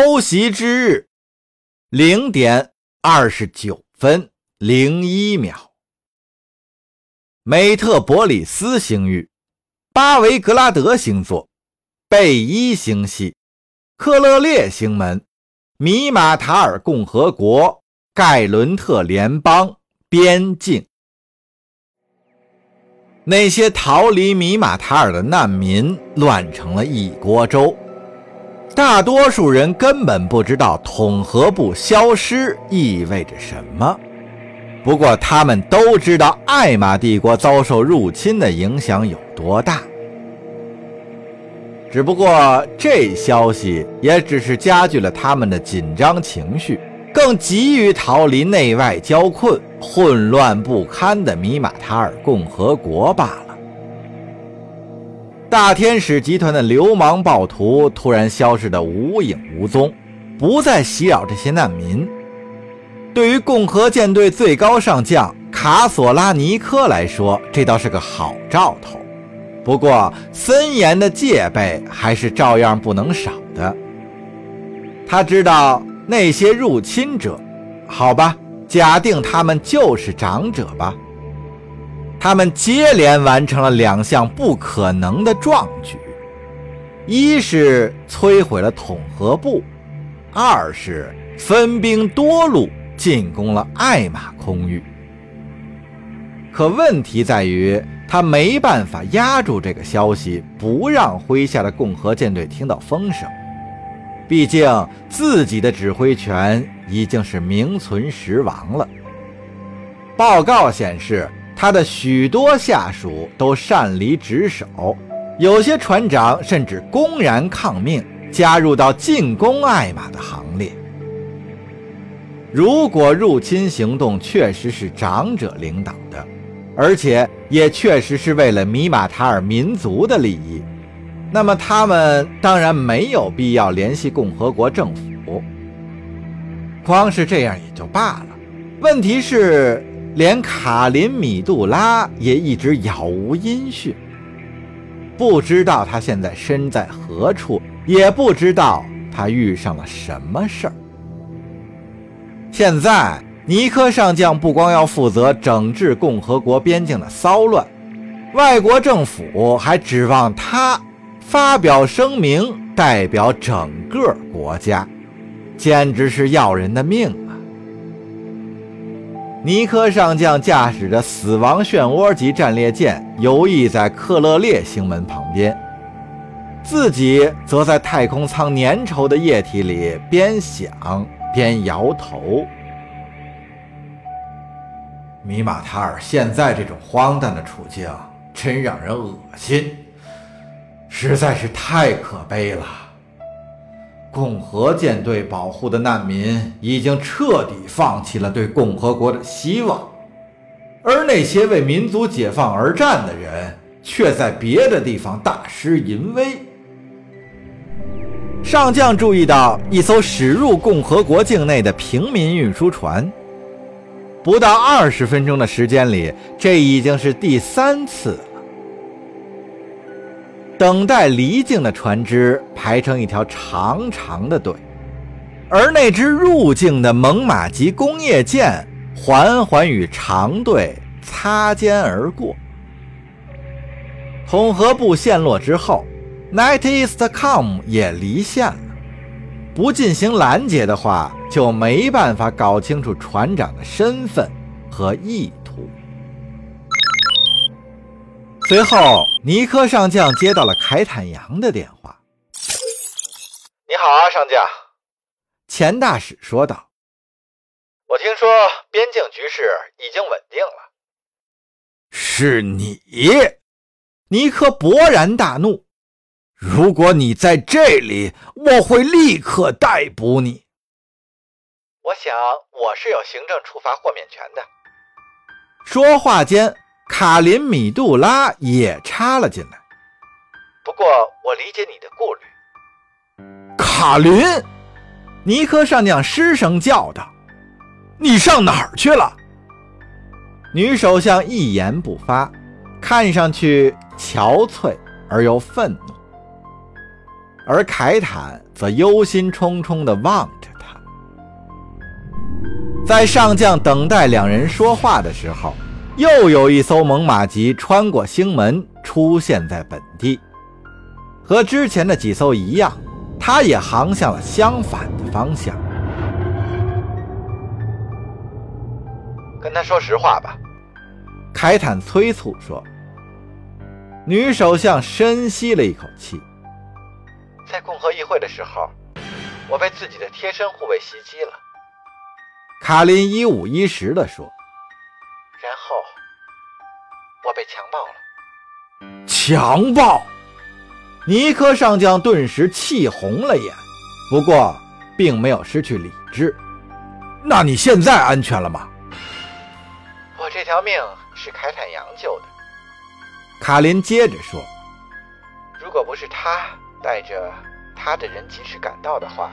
偷袭之日，零点二十九分零一秒，美特伯里斯星域、巴维格拉德星座、贝伊星系、克勒列星门、米马塔尔共和国、盖伦特联邦边境。那些逃离米马塔尔的难民乱成了一锅粥，大多数人根本不知道统合部消失意味着什么。不过，他们都知道艾玛帝国遭受入侵的影响有多大。只不过，这消息也只是加剧了他们的紧张情绪，更急于逃离内外交困。混乱不堪的米马塔尔共和国罢了。大天使集团的流氓暴徒突然消失得无影无踪，不再袭扰这些难民。对于共和舰队最高上将卡索拉尼科来说，这倒是个好兆头。不过，森严的戒备还是照样不能少的。他知道那些入侵者，好吧。假定他们就是长者吧，他们接连完成了两项不可能的壮举：一是摧毁了统合部，二是分兵多路进攻了艾玛空域。可问题在于，他没办法压住这个消息，不让麾下的共和舰队听到风声。毕竟自己的指挥权已经是名存实亡了。报告显示，他的许多下属都擅离职守，有些船长甚至公然抗命，加入到进攻艾玛的行列。如果入侵行动确实是长者领导的，而且也确实是为了米马塔尔民族的利益。那么他们当然没有必要联系共和国政府，光是这样也就罢了。问题是，连卡林米杜拉也一直杳无音讯，不知道他现在身在何处，也不知道他遇上了什么事儿。现在，尼科上将不光要负责整治共和国边境的骚乱，外国政府还指望他。发表声明，代表整个国家，简直是要人的命！尼科上将驾驶着死亡漩涡级战列舰游弋在克勒列星门旁边，自己则在太空舱粘稠的液体里边想边摇头。米马塔尔现在这种荒诞的处境，真让人恶心。实在是太可悲了。共和舰队保护的难民已经彻底放弃了对共和国的希望，而那些为民族解放而战的人却在别的地方大失淫威。上将注意到一艘驶入共和国境内的平民运输船，不到二十分钟的时间里，这已经是第三次。等待离境的船只排成一条长长的队，而那支入境的猛犸级工业舰缓缓与长队擦肩而过。统合部陷落之后，Night Eastcom 也离线了。不进行拦截的话，就没办法搞清楚船长的身份和意义。随后，尼科上将接到了凯坦扬的电话。“你好啊，上将。”钱大使说道，“我听说边境局势已经稳定了。”“是你？”尼科勃然大怒，“如果你在这里，我会立刻逮捕你。”“我想我是有行政处罚豁免权的。”说话间。卡林米杜拉也插了进来。不过，我理解你的顾虑。卡林，尼科上将失声叫道：“你上哪儿去了？”女首相一言不发，看上去憔悴而又愤怒。而凯坦则忧心忡忡地望着他。在上将等待两人说话的时候，又有一艘猛犸级穿过星门，出现在本地。和之前的几艘一样，它也航向了相反的方向。跟他说实话吧，凯坦催促说。女首相深吸了一口气。在共和议会的时候，我被自己的贴身护卫袭击了。卡林一五一十地说。我被强暴了。强暴！尼科上将顿时气红了眼，不过并没有失去理智。那你现在安全了吗？我这条命是凯坦扬救的。卡林接着说：“如果不是他带着他的人及时赶到的话，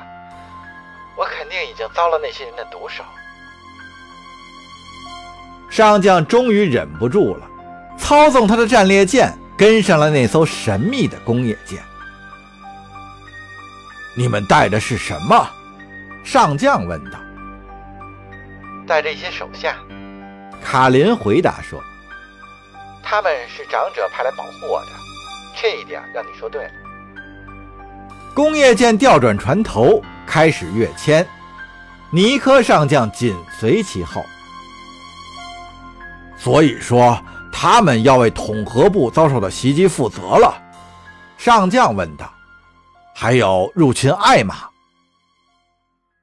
我肯定已经遭了那些人的毒手。”上将终于忍不住了，操纵他的战列舰跟上了那艘神秘的工业舰。你们带的是什么？上将问道。带着一些手下。卡林回答说。他们是长者派来保护我的，这一点让你说对了。工业舰调转船头，开始跃迁，尼科上将紧随其后。所以说，他们要为统合部遭受的袭击负责了。上将问道：“还有入侵艾玛？”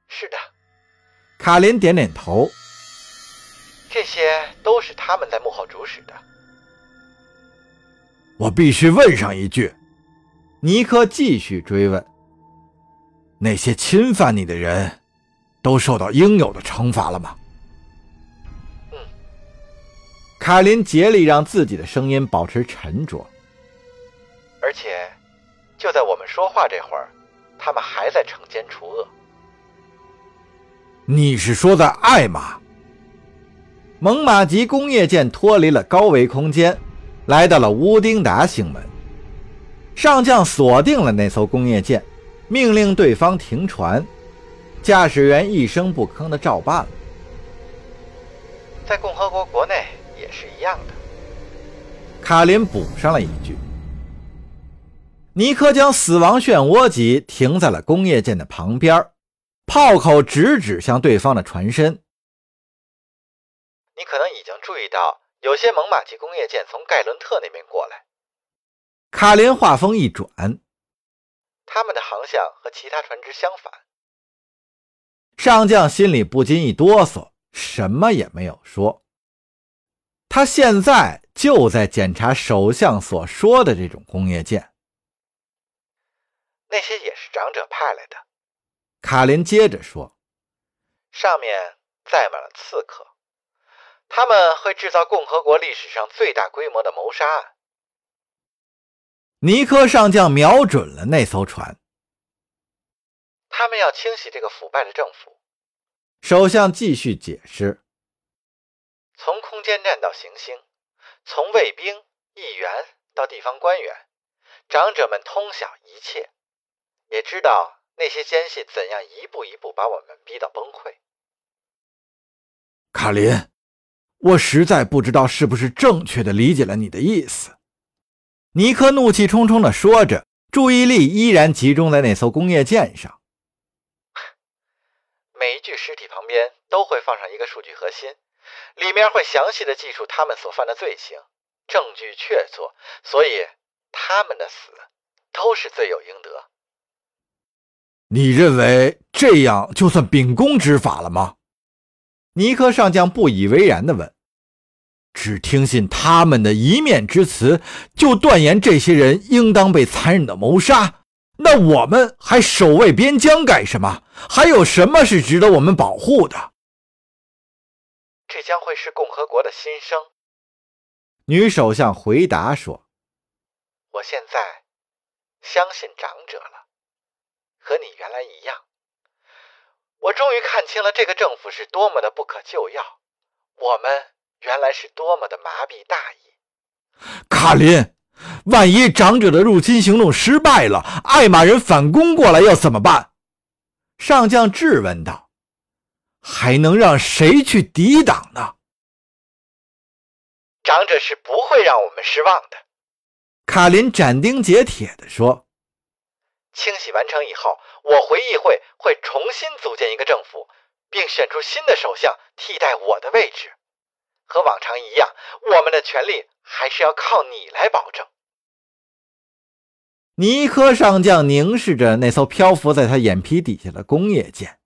是的，卡林点点头。这些都是他们在幕后主使的。我必须问上一句，尼克继续追问：“那些侵犯你的人，都受到应有的惩罚了吗？”卡林竭力让自己的声音保持沉着。而且，就在我们说话这会儿，他们还在惩奸除恶。你是说在艾玛？猛犸级工业舰脱离了高维空间。来到了乌丁达星门，上将锁定了那艘工业舰，命令对方停船。驾驶员一声不吭地照办了。在共和国国内也是一样的。卡林补上了一句。尼克将死亡漩涡级停在了工业舰的旁边，炮口直指向对方的船身。你可能已经注意到。有些猛犸级工业舰从盖伦特那边过来。卡林话锋一转，他们的航向和其他船只相反。上将心里不禁一哆嗦，什么也没有说。他现在就在检查首相所说的这种工业舰。那些也是长者派来的。卡林接着说：“上面载满了刺客。”他们会制造共和国历史上最大规模的谋杀案。尼科上将瞄准了那艘船。他们要清洗这个腐败的政府。首相继续解释：从空间站到行星，从卫兵、议员到地方官员，长者们通晓一切，也知道那些奸细怎样一步一步把我们逼到崩溃。卡林。我实在不知道是不是正确的理解了你的意思，尼克怒气冲冲地说着，注意力依然集中在那艘工业舰上。每一具尸体旁边都会放上一个数据核心，里面会详细的记述他们所犯的罪行，证据确凿，所以他们的死都是罪有应得。你认为这样就算秉公执法了吗？尼克上将不以为然地问：“只听信他们的一面之词，就断言这些人应当被残忍的谋杀？那我们还守卫边疆干什么？还有什么是值得我们保护的？”这将会是共和国的新生。女首相回答说：“我现在相信长者了，和你原来一样。”我终于看清了这个政府是多么的不可救药，我们原来是多么的麻痹大意。卡林，万一长者的入侵行动失败了，艾玛人反攻过来要怎么办？上将质问道。还能让谁去抵挡呢？长者是不会让我们失望的。卡林斩钉截铁地说：“清洗完成以后，我回议会会重新组建一个政府，并选出新的首相替代我的位置。和往常一样，我们的权利还是要靠你来保证。”尼科上将凝视着那艘漂浮在他眼皮底下的工业舰。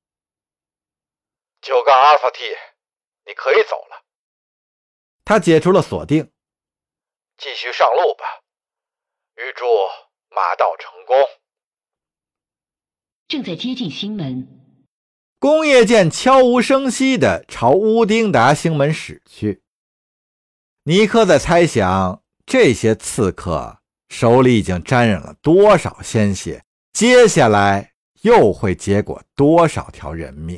九杠阿尔法 T，你可以走了。他解除了锁定，继续上路吧。预祝马到成功。正在接近星门，工业舰悄无声息地朝乌丁达星门驶去。尼克在猜想，这些刺客手里已经沾染了多少鲜血，接下来又会结果多少条人命。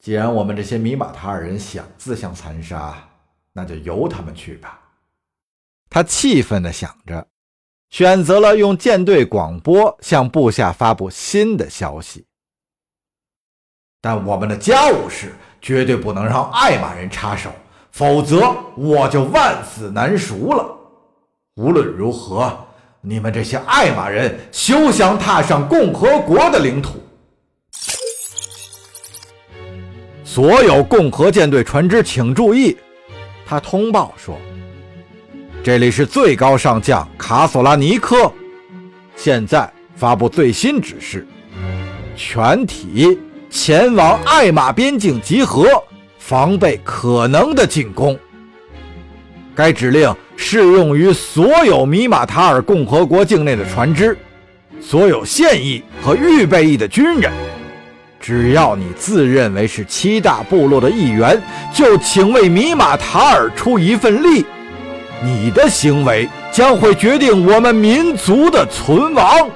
既然我们这些米马塔尔人想自相残杀，那就由他们去吧。他气愤地想着，选择了用舰队广播向部下发布新的消息。但我们的家务事绝对不能让艾玛人插手，否则我就万死难赎了。无论如何，你们这些艾玛人休想踏上共和国的领土。所有共和舰队船只请注意，他通报说：“这里是最高上将卡索拉尼科，现在发布最新指示，全体前往艾玛边境集合，防备可能的进攻。该指令适用于所有米马塔尔共和国境内的船只，所有现役和预备役的军人。”只要你自认为是七大部落的一员，就请为米玛塔尔出一份力。你的行为将会决定我们民族的存亡。